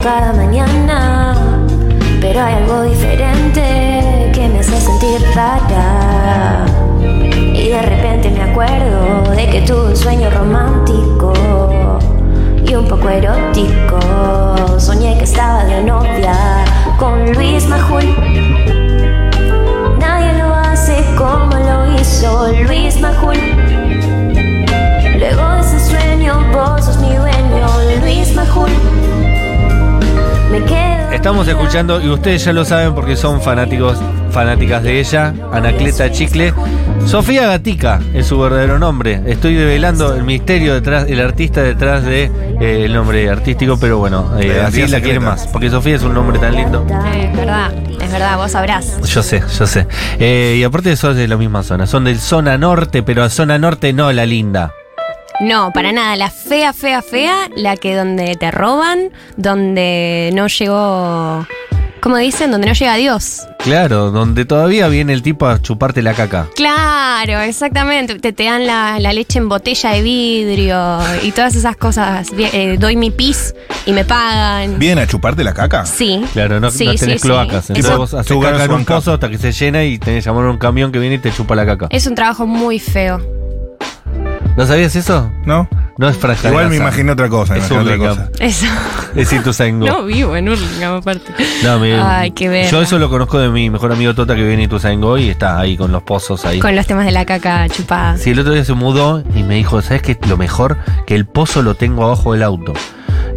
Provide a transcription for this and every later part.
cada mañana, pero hay algo diferente que me hace sentir rara. Y de repente me acuerdo de que tuve un sueño romántico y un poco erótico. Soñé que estaba de novia con Luis Majul. Nadie lo hace como lo hizo Luis Majul. Luego de ese sueño, vos sos mi dueño, Luis Majul. Me quedo. Estamos escuchando, y ustedes ya lo saben porque son fanáticos, fanáticas de ella, Anacleta Chicle. Sofía Gatica es su verdadero nombre. Estoy develando el misterio detrás, el artista detrás de eh, el nombre artístico, pero bueno, eh, La así la quieren secreta. más, porque Sofía es un nombre tan lindo. Es verdad, es verdad, vos sabrás. Yo sé, yo sé. Eh, y aparte son de la misma zona, son del zona norte, pero a zona norte no, la linda. No, para nada. La fea, fea, fea, la que donde te roban, donde no llegó. ¿Cómo dicen? Donde no llega Dios. Claro, donde todavía viene el tipo a chuparte la caca. Claro, exactamente. Te, te dan la, la leche en botella de vidrio y todas esas cosas. Bien, eh, doy mi pis y me pagan. ¿Vienen a chuparte la caca? Sí. Claro, no, Sí, no sí, tenés sí. cloacas. Entonces Eso- vos haces caca en un pozo hasta que se llena y tenés que llamar a un camión que viene y te chupa la caca. Es un trabajo muy feo. ¿No sabías eso? ¿No? No es franja de Igual me imaginé otra cosa. Es imaginé otra cosa. Eso. Es Ituzaingó. No vivo en Hurlingham, aparte. No, mi- Ay, qué verga. Yo eso lo conozco de mi mejor amigo Tota que vive en Ituzaingó y está ahí con los pozos ahí. Con los temas de la caca chupada. Sí, el otro día se mudó y me dijo, ¿sabes qué? Lo mejor, que el pozo lo tengo abajo del auto.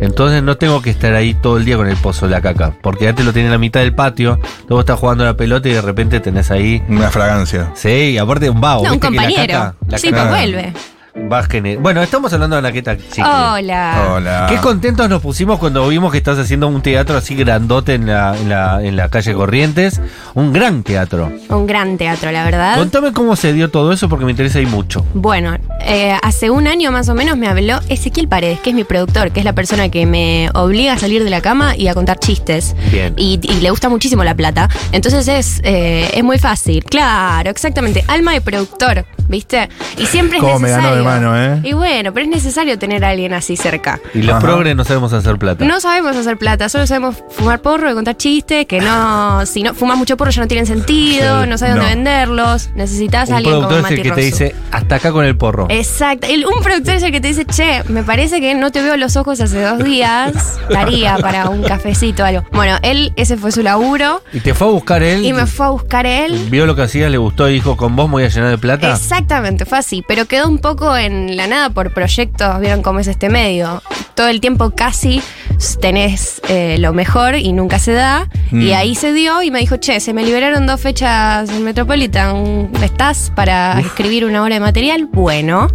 Entonces no tengo que estar ahí todo el día con el pozo de la caca. Porque ya te lo tiene en la mitad del patio, luego estás jugando a la pelota y de repente tenés ahí... Una fragancia. Sí, y aparte un vago. No, un ¿viste que la compañero. caca- la sí, caca pues vuelve. Va Bueno, estamos hablando de Anaqueta Chicle. Hola. Hola. Qué contentos nos pusimos cuando vimos que estás haciendo un teatro así grandote en la, en la, en la calle Corrientes. Un gran teatro. Un gran teatro, la verdad. Contame cómo se dio todo eso porque me interesa ahí mucho. Bueno, eh, hace un año más o menos me habló Ezequiel Paredes, que es mi productor, que es la persona que me obliga a salir de la cama y a contar chistes. Bien. Y, y le gusta muchísimo la plata. Entonces es, eh, es muy fácil. Claro, exactamente. Alma de productor, ¿viste? Y siempre es Cómo me necesario. ganó de mano, ¿eh? Y bueno, pero es necesario tener a alguien así cerca. Y los Ajá. progres no sabemos hacer plata. No sabemos hacer plata, solo sabemos fumar porro y contar chistes, que no, si no fumas mucho porro ya no tienen sentido, Sí, no sabes no. dónde venderlos, necesitas a un alguien como productor es el que te dice, hasta acá con el porro. Exacto. El- un productor es el que te dice, che, me parece que no te veo los ojos hace dos días. Daría para un cafecito o algo. Bueno, él, ese fue su laburo. Y te fue a buscar él. Y me fue a buscar él. Vio lo que hacías, le gustó y dijo, con vos me voy a llenar de plata. Exactamente, fue así. Pero quedó un poco en la nada por proyectos. ¿Vieron cómo es este medio? Todo el tiempo casi tenés eh, lo mejor y nunca se da. Y Mm. ahí se dio y me dijo, che, se me liberaron dos fechas en Metropolitan. ¿Estás para escribir una hora de material? Bueno.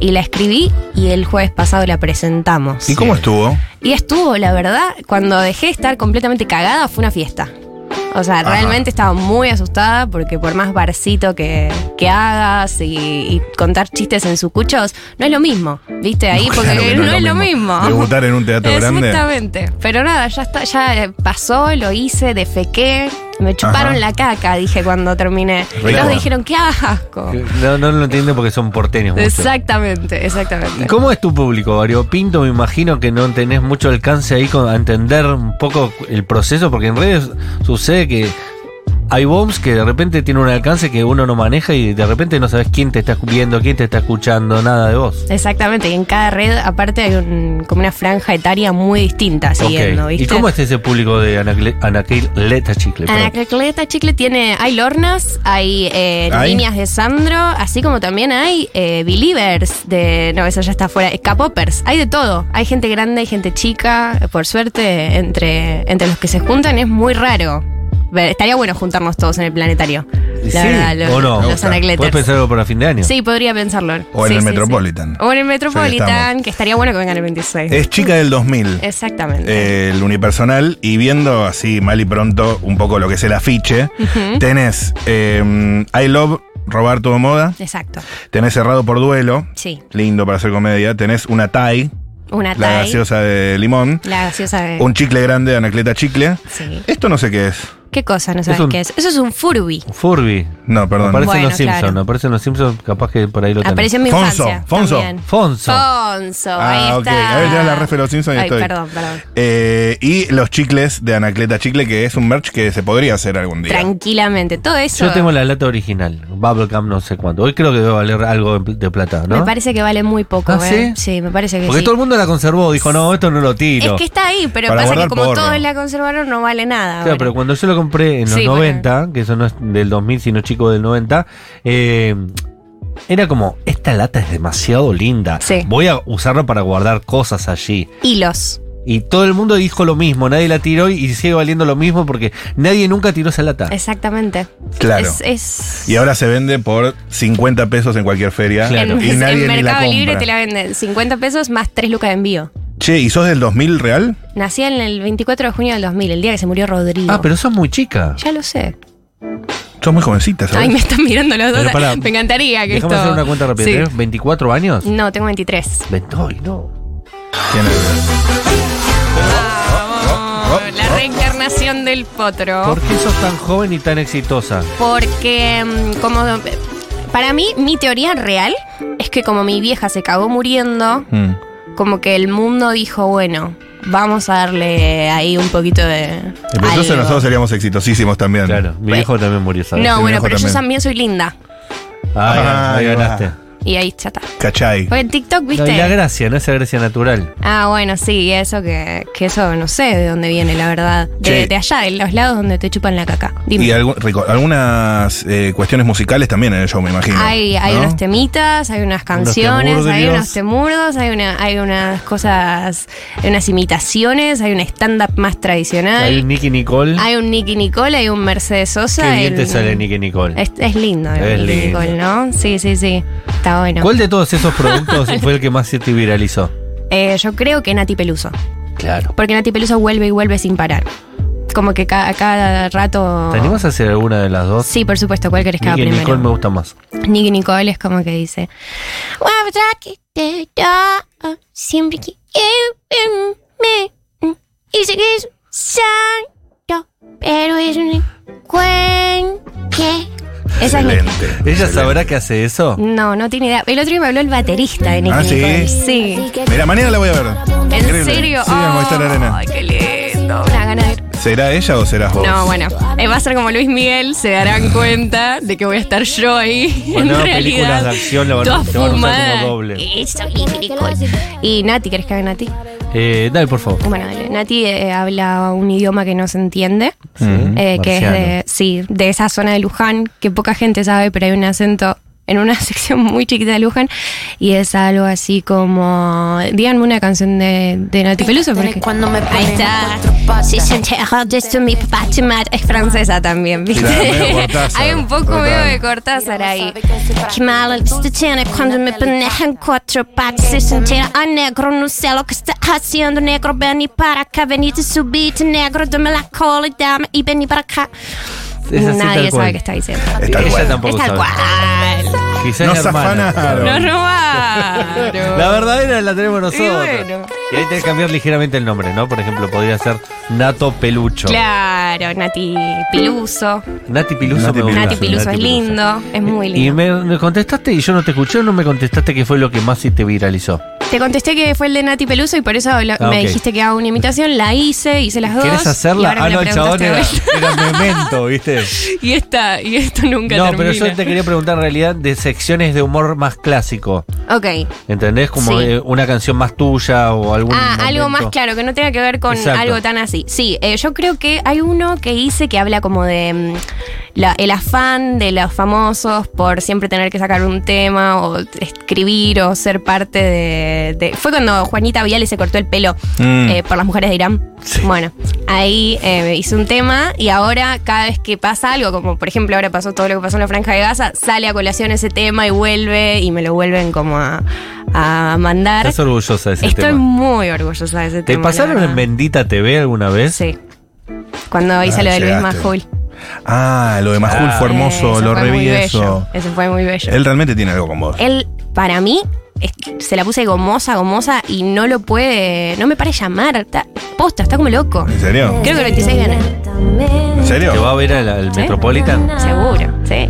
Y la escribí y el jueves pasado la presentamos. ¿Y cómo estuvo? Y estuvo, la verdad, cuando dejé de estar completamente cagada, fue una fiesta. O sea, Ajá. realmente estaba muy asustada porque por más barcito que, que hagas y, y contar chistes en sucuchos, no es lo mismo, ¿viste? Ahí, porque Claro que no, es lo mismo. Debutar en un teatro grande. Exactamente. Pero nada, ya está, ya pasó, lo hice, defequé. Me chuparon Ajá. la caca, dije cuando terminé. Y todos dijeron, qué asco. No, no lo entienden porque son porteños. mucho. Exactamente, exactamente. ¿Y ¿Cómo es tu público, Vario Pinto? Me imagino que no tenés mucho alcance ahí con, a entender un poco el proceso, porque en redes sucede que hay bombs que de repente tienen un alcance que uno no maneja y de repente no sabes quién te está viendo, quién te está escuchando, nada de vos. Exactamente, y en cada red aparte hay un- como una franja etaria muy distinta siguiendo. ¿Y cómo es ese público de Anacle- Anaquileta Chicle? Anacleta Chicle tiene, hay Lornas, hay eh, ¿Hay? niñas de Sandro, así como también hay eh, Believers de, no, eso ya está fuera, K-Poppers, hay de todo, hay gente grande, hay gente chica, por suerte, entre, entre los que se juntan es muy raro. Estaría bueno juntarnos todos en el planetario. La ¿Sí? verdad, los, ¿O no? los. ¿Puedes pensar algo para fin de año? Sí, podría pensarlo. O en Sí, el sí, sí. Metropolitan. O en el Metropolitan, que estaría bueno que vengan el 26. Es chica del 2000. Exactamente. eh, el unipersonal y viendo así mal y pronto un poco lo que es el afiche, tenés eh, I Love Robar Todo Moda, Exacto. tenés Cerrado por Duelo, Sí. lindo para hacer comedia, tenés una Thai, Una la Thai. gaseosa de limón, La gaseosa de. un chicle grande de Anacleta Chicle. Sí. Esto no sé qué es. ¿Qué cosa no sabes un- qué es? Eso es un Furby. Furby. No, perdón. Aparece en Bueno, los Simpsons, claro. aparece en los Simpsons, capaz que por ahí lo tenés. Apareció en mi Fonso, infancia. Fonso. también. Fonso. Fonso, ahí Ah, ok. está. A ver, tenés la ref de los Simpsons y Ay, estoy. perdón, perdón. Eh, y los chicles de Anacleta Chicle, que es un merch que se podría hacer algún día. Tranquilamente. Todo eso. Yo tengo la lata original, Bubblegum no sé cuánto. Hoy creo que debe valer algo de de plata, ¿no? Me parece que vale muy poco, ¿Ah, ¿eh? sí? me parece que Porque sí. todo el mundo la conservó, dijo, no, esto no lo tiro. Es que está ahí, pero Para pasa que guardar como porro. todos la conservaron no vale nada. Claro, ahora. pero cuando yo lo compré en los Sí, 90, que eso no es del 2000, sino chico del 90, eh, era como, esta lata es demasiado linda. Sí. Voy a usarla para guardar cosas allí. Hilos. Y todo el mundo dijo lo mismo, nadie la tiró y, sigue valiendo lo mismo porque nadie nunca tiró esa lata. Exactamente. Claro. Es, es- Y ahora se vende por 50 pesos en cualquier feria. Claro. En, Y nadie en ni la Mercado Libre compra. te la venden 50 pesos más 3 lucas de envío. Che, ¿y sos del 2000 real? Nací en el 24 de junio del 2000, el día que se murió Rodrigo. Ah, pero sos muy chica. Ya lo sé. Sos muy jovencita, ¿sabes? Ay, me están mirando los dos. Pero pará, me encantaría que esto... hacer una cuenta rápida. Sí. ¿Tenés 24 años? No, tengo 23. Ven- Ay, no. Tiene- La reencarnación del potro. ¿Por qué sos tan joven y tan exitosa? Porque mm, como para mí mi teoría real es que como mi vieja se cagó muriendo, Mm. Como que el mundo dijo, bueno, vamos a darle ahí un poquito de pero entonces algo. nosotros seríamos exitosísimos también. Claro, mi viejo también murió, ¿sabes? No, mi bueno, pero yo también. soy linda. Ah, ahí va. Y ahí chata. ¿Cachai? Porque en TikTok, No, ¿viste? y la gracia, no esa gracia natural. Ah, bueno, sí, eso que, que eso no sé de dónde viene, la verdad. De, Sí. de allá, de los lados donde te chupan la caca. Dime. Y algu- rico- algunas eh, cuestiones musicales también en el show, me imagino. Hay, hay ¿no? unos temitas, hay unas canciones, hay unos temurdos, hay, una, hay unas cosas, hay unas imitaciones, hay un stand-up más tradicional. Hay un Nicky Nicole. Hay un Nicky Nicole, hay un Mercedes Sosa. Qué bien el- te sale Nicky Nicole. Es, es lindo el Es Nicky lindo. Nicole, ¿no? Sí, sí, sí. Está bueno. ¿Cuál de todos esos productos fue el que más se te viralizó? Eh, yo creo que Nati Peluso. Claro. Porque Nati Peluso vuelve y vuelve sin parar. Como que ca- cada rato. ¿Te animas a hacer alguna de las dos? Sí, por supuesto, ¿cuál querés que haga primero? Nicole me gusta más. Nicky Nicole es como que dice Siempre que me Dice que es santo Pero es un Nicky. Excelente. ¿Ella excelente. sabrá que hace eso? No, no tiene idea. El otro día me habló el baterista de Nicky Ah, ¿sí? Nicole. Sí. Mira, mañana la voy a ver. ¿En Increíble. serio? Sí, en Movistar Arena. Ay, qué lindo. Una gana de ir. ¿Será ella o serás vos? No, bueno, eh, va a ser como Luis Miguel, se darán cuenta de que voy a estar yo ahí. Bueno, en películas de acción la van a- van a usar como doble. Y Nati, ¿querés que haga Nati? Eh, dale, por favor. Bueno, dale. Nati eh, habla un idioma que no se entiende, Sí, eh, que es de, sí, de esa zona de Luján, que poca gente sabe, pero hay un acento en una sección muy chiquita de Luján, y es algo así como, díganme una canción de, de Nati Peluso, porque... Cuando me Ahí está. Es francesa también, ¿viste? Claro. Hay un poco medio de Cortázar ahí. Qué mal tiene cuando me penejan cuatro patas. Se entera a negro, no sé lo que está haciendo. Negro, vení para acá, venite, subite, negro, dame la cola y dame y vení para acá. Es así, Nadie sabe qué está diciendo. Es tal Ella cual. tampoco Es tal sabe. cual. Quizás Nos la hermana. afanaron. Nos robaron. La verdadera la tenemos nosotros. Y bueno. Y ahí tenés que cambiar ligeramente el nombre, ¿no? Por ejemplo, podría ser Nato Pelucho. Claro, Nati Piluso. Nati Piluso Nati me gusta. Nati Piluso Nati es lindo, es muy Y lindo. me, me contestaste y yo no te escuché o no me contestaste qué fue lo que más sí te viralizó. Te contesté que fue el de Nati Peluso y por eso lo- Ah, me dijiste que haga una imitación. La hice, hice las dos. ¿Querés y hacerla? Ah, no, el chabón era, memento, ¿viste? y esta, y esto nunca No, termina. pero yo te quería preguntar en realidad de secciones de humor más clásico. Ok. ¿Entendés? Como Sí. una canción más tuya o algún. Ah, algo más claro, que no tenga que ver con Exacto. algo tan así. Sí, eh, yo creo que hay uno que hice que habla como de mm, la- el afán de los famosos por siempre tener que sacar un tema o escribir o ser parte de... de- Fue cuando Juanita Viale se cortó el pelo Mm. eh, por las mujeres de Irán. Sí. Bueno, ahí eh, hice un tema y ahora cada vez que pasa algo, como por ejemplo ahora pasó todo lo que pasó en la Franja de Gaza, sale a colación ese tema y vuelve y me lo vuelven como a, a mandar. ¿Estás orgullosa de ese Estoy tema? muy orgullosa de ese ¿Te tema. pasaron la en. Bendita TV alguna vez? Sí. Cuando hice Ah, lo de Luis. Majul. Ah, lo de Majul Ah. fue hermoso, lo fue reví muy eso. bello. Eso fue muy bello. Él realmente tiene algo con vos. Él, para mí, es que se la puse gomosa, gomosa y no lo puede, no me para de llamar. Está, posta, está como loco. ¿En serio? Creo que el 26 viene. ¿En serio? ¿Te va a ver al, al ¿Sí? Metropolitan? Seguro, sí.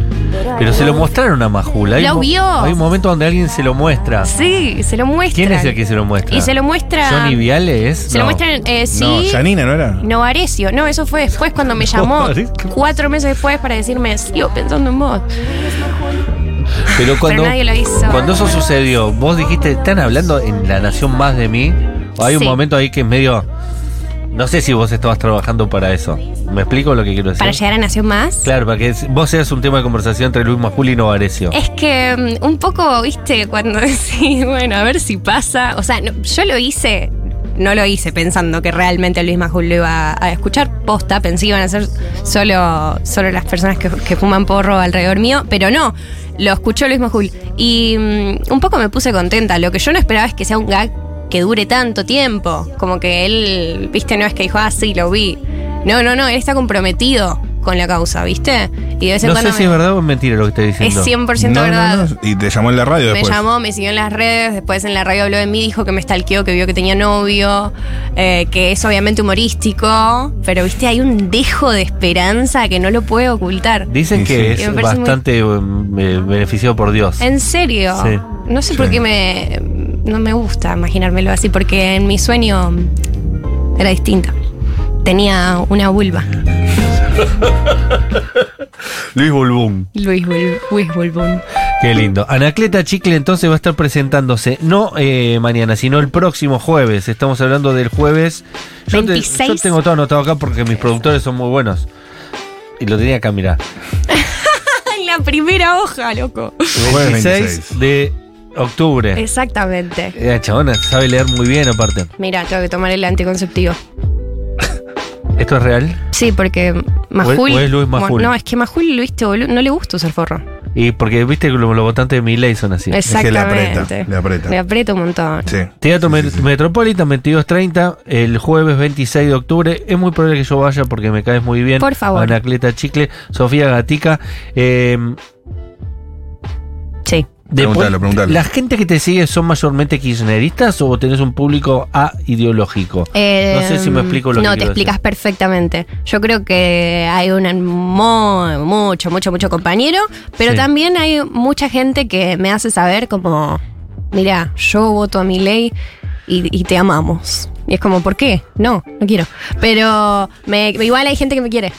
Pero se lo mostraron a Majul. Hay Lo vio. Hay un momento donde alguien se lo muestra. Sí, se lo muestra. ¿Quién es el que se lo muestra? Y se lo muestra. ¿Johnny Viale es? Se lo No. muestran, eh, sí. No, Janina, ¿no era? Novarecio. No, eso fue después cuando me llamó. Cuatro meses después para decirme, sigo pensando en vos. Pero cuando, nadie lo hizo. cuando eso sucedió, vos dijiste, ¿están hablando en La Nación más de mí? ¿O hay un Sí. momento ahí que es medio... No sé si vos estabas trabajando para eso. ¿Me explico lo que quiero decir? Para llegar a Nación Más. Claro, para que es- vos seas un tema de conversación entre Luis Majul y Novarecio. Es que mm, un poco, viste, cuando decís, bueno, a ver si pasa. O sea, no, yo lo hice, no lo hice pensando que realmente Luis Majul lo iba a escuchar. Posta, pensé que iban a ser solo, solo las personas que, que fuman porro alrededor mío, pero no. Lo escuchó Luis Majul. Y mm, un poco me puse contenta. Lo que yo no esperaba es que sea un gag que dure tanto tiempo. Como que él, viste, no es que dijo, ah, sí, lo vi. No, no, no, él está comprometido con la causa, ¿viste? Y de vez en No cuando sé si es verdad o es mentira lo que estoy es diciendo. 100% No, no, verdad. no, Y te llamó en la radio Me después. llamó, me siguió en las redes, después en la radio habló de mí, dijo que me stalkeó, que vio que tenía novio, eh, que es obviamente humorístico, pero viste, hay un dejo de esperanza que no lo puede ocultar. Dicen Sí, que sí. es Me parece muy- bastante eh, beneficiado por Dios. ¿En serio? Sí. No sé por Sí. qué me, no me gusta imaginármelo así, porque en mi sueño era distinto. Tenía una vulva. Luis Bulbún. Luis, Bul- Luis Bulbún. Qué lindo. Anacleta Chicle entonces va a estar presentándose no eh, mañana, sino el próximo jueves. Estamos hablando del jueves. Yo, te- 26. yo tengo todo anotado acá porque mis productores son muy buenos. Y lo tenía acá, mirá. En la primera hoja, loco. Jueves 26 26. de octubre. Exactamente. La chabona sabe leer muy bien aparte. Mira, tengo que tomar el anticonceptivo. ¿Esto es real? Sí, porque Majul. o es Luis Majul? No, es que Majul, viste, boludo, no le gusta usar forro. Y porque viste que los, los votantes de mi ley son así. Es que le Exactamente. aprieta, le aprieta. Le aprieta un montón. Sí. Teatro Sí, sí, sí. Metropolitan 22.30 el jueves 26 de octubre. Es muy probable que yo vaya porque me caes muy bien. Por favor. Anacleta Chicle, Sofía Gatica. Eh. Después, Preguntalo, preguntalo. ¿La gente que te sigue son mayormente kirchneristas o tenés un público ideológico? Eh, No sé si me explico lo que No, te explicas decir. perfectamente. Yo creo que hay un mucho, mucho, mucho compañero, pero Sí. también hay mucha gente que me hace saber como, mira, yo voto a mi ley y, y te amamos. Y es como, ¿por qué? No, no quiero. Pero me, igual hay gente que me quiere.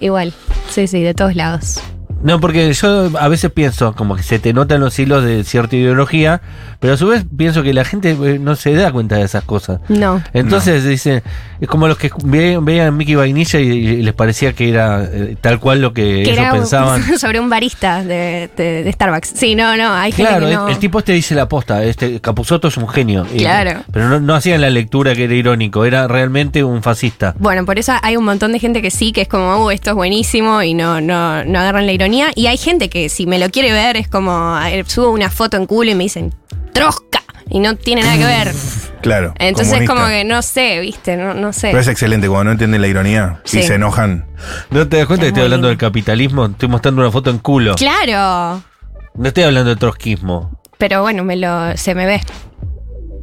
Igual. Sí, sí, de todos lados. No, porque yo a veces pienso como que se te notan los hilos de cierta ideología, pero a su vez pienso que la gente eh, no se da cuenta de esas cosas. No. Entonces dicen, es como los que ve- veían Mickey Vainilla y, y les parecía que era eh, tal cual lo que, que ellos era pensaban. sobre un barista de, de- de Starbucks. Sí, no, no, hay gente Claro, que el, no. el tipo este dice la posta, este Capuzotto es un genio. Y- Claro. pero no, no hacían la lectura que era irónico, era realmente un fascista. Bueno, por eso hay un montón de gente que sí, que es como, uh, esto es buenísimo y no, no, no agarran la ironía. Y hay gente que si me lo quiere ver es como, eh, subo una foto en culo y me dicen, trosca. Y no tiene nada que ver. Claro. Entonces comunista. como que no sé, viste, no, no sé. Pero es excelente cuando no entienden la ironía Sí. y se enojan. ¿No te das cuenta Es que estoy hablando lindo. del capitalismo? Estoy mostrando una foto en culo. Claro. No estoy hablando de trotskismo. Pero bueno, me lo, se me ve.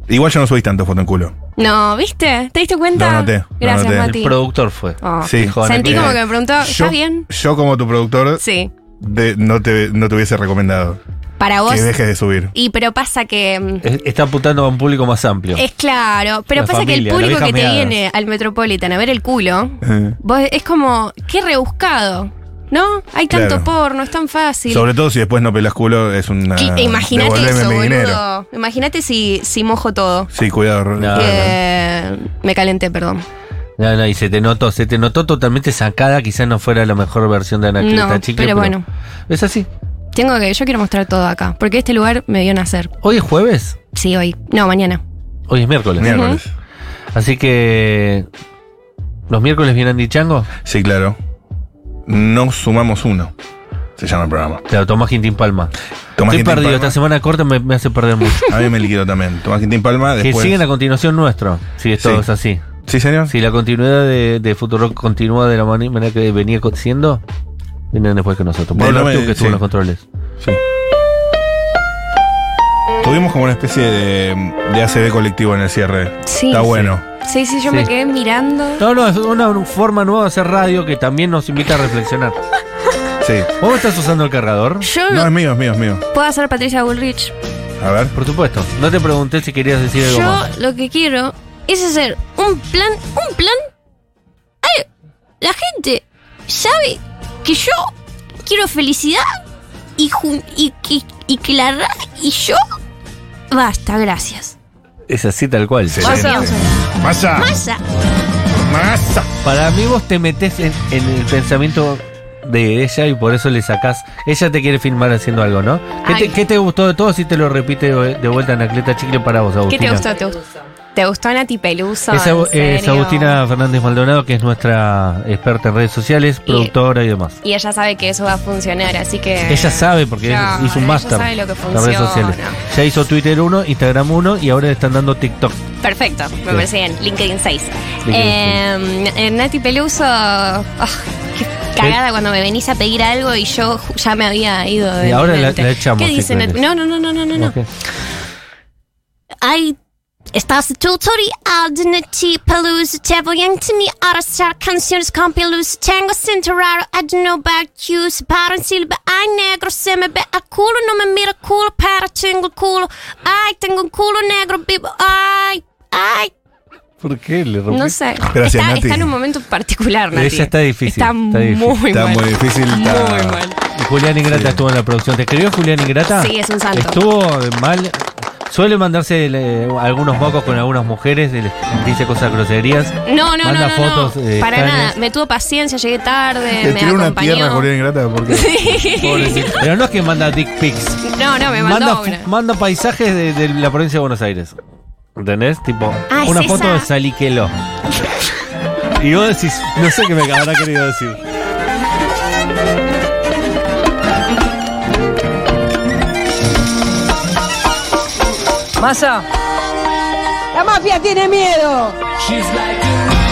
Igual yo no subís tanto foto en culo. No, ¿viste? ¿Te diste cuenta? Noté, lo Gracias, noté. El Mati. productor fue. Oh. Sí. Sentí como que me preguntó, ¿estás bien? Yo como tu productor Sí. De- no, te, no te hubiese recomendado Para vos. que dejes de subir. Y pero pasa que... mm, Es- Está apuntando a un público más amplio. Es claro, pero La pasa que el público que te viene al Metropolitan a ver el culo, Eh. vos es como, qué rebuscado, ¿no? Hay tanto Claro. porno, es tan fácil. Sobre todo si después no pelas culo, es una. Imagínate eso, boludo. Imagínate si, si mojo todo. Sí, cuidado. No. Eh, me calenté, perdón. No, no, y se te notó, se te notó totalmente sacada, quizás no fuera la mejor versión de Anacleta No, Chicle. pero bueno. Es así. Tengo que, yo quiero mostrar todo acá, porque este lugar me vio nacer. Hoy es jueves, Sí, hoy. No, mañana. hoy es miércoles. Miércoles. Así que. ¿Los miércoles vienen Dichango? Sí, claro. No sumamos uno. Se llama el programa. Claro, Tomás Quintín Palma. Tomás Estoy Quintín perdido, Palma. esta semana corta me, me hace perder mucho. A mí me liquidó también. Tomás Quintín Palma. que siguen a continuación nuestro, si esto Sí. es así. ¿Sí, señor? Si la continuidad de, de Futuro continúa de la manera que venía siendo, vienen después que nosotros. Pablo no me- Artiu, que estuvo en los controles. Sí. ¿Tuviste tuvimos como una especie de, de ACB colectivo en el cierre. Sí. Está bueno. Sí, sí, yo Sí. me quedé mirando. No, no, es una forma nueva de hacer radio que también nos invita a reflexionar. Sí. ¿Vos estás usando el cargador? Yo No, es mío, es mío, es mío. puedo hacer Patricia Bullrich. A ver. Por supuesto. No te pregunté si querías decir algo Yo más. lo que quiero es hacer un plan, un plan. Ay, la gente sabe que yo quiero felicidad y, que- y que la ra- y yo. Basta, gracias. Es así tal cual. Masa. Masa. Masa. Masa. Para mí vos te metés en, en el pensamiento de ella y por eso le sacás. Ella te quiere filmar haciendo algo, ¿no? ¿Qué te, qué te gustó de todo si te lo repite de de vuelta Anacleta Chicle para vos, ¿Qué Agustina? te gustó? ¿Te gustó? ¿Te gustó Nati Peluso? Es, ¿En Agu- es? Agustina Fernández Maldonado, que es nuestra experta en redes sociales, productora y demás. Y ella sabe que eso va a funcionar, así que. Ella sabe porque Claro, hizo un máster en redes sociales. Ya hizo Twitter 1, Instagram 1 y ahora le están dando TikTok. Perfecto, me Sí. parece bien. LinkedIn 6. LinkedIn Eh, eh, Nati Peluso. ah, qué cagada cuando me venís a pedir algo y yo ya me había ido de Y ahora la- la echamos, ¿Qué dice Nati? No, no, no, no, no, no. no. Ok. Estás tutorial de Nati Peluso. Te voy a enseñar a hacer canciones con Peluso. Tengo know about you. Se para en silba, ay negro, se me ve el culo. No me mira culo, pero tengo culo. Ay, tengo un culo negro, vivo. Ay, ay. ¿Por qué le rompí? No sé. Gracias, está, Nati. está en un momento particular, Nati. Ella está difícil, Está, está difícil. muy Está mal. muy difícil, está- Muy mal. Y Julián Ingrata Sí. estuvo en la producción. ¿Te escribió Julián Ingrata? Sí, es un santo. Estuvo mal. Suele mandarse eh, algunos mocos con algunas mujeres, eh, dice cosas groserías. No, no, Manda no, no, fotos, no. eh, Para extrañas. nada. Me tuvo paciencia, llegué tarde, Le me tiré una acompañó. tierra Julián Ingrata porque. Pobrecito. Pero no es que manda dick pics. No, no, me mandó Manda, una. manda paisajes de, de la provincia de Buenos Aires. ¿Entendés? Tipo, Ah, es una esa. foto de Saliqueló. y vos decís, no sé qué me habrá querido decir. Masa. La mafia tiene miedo. She's like a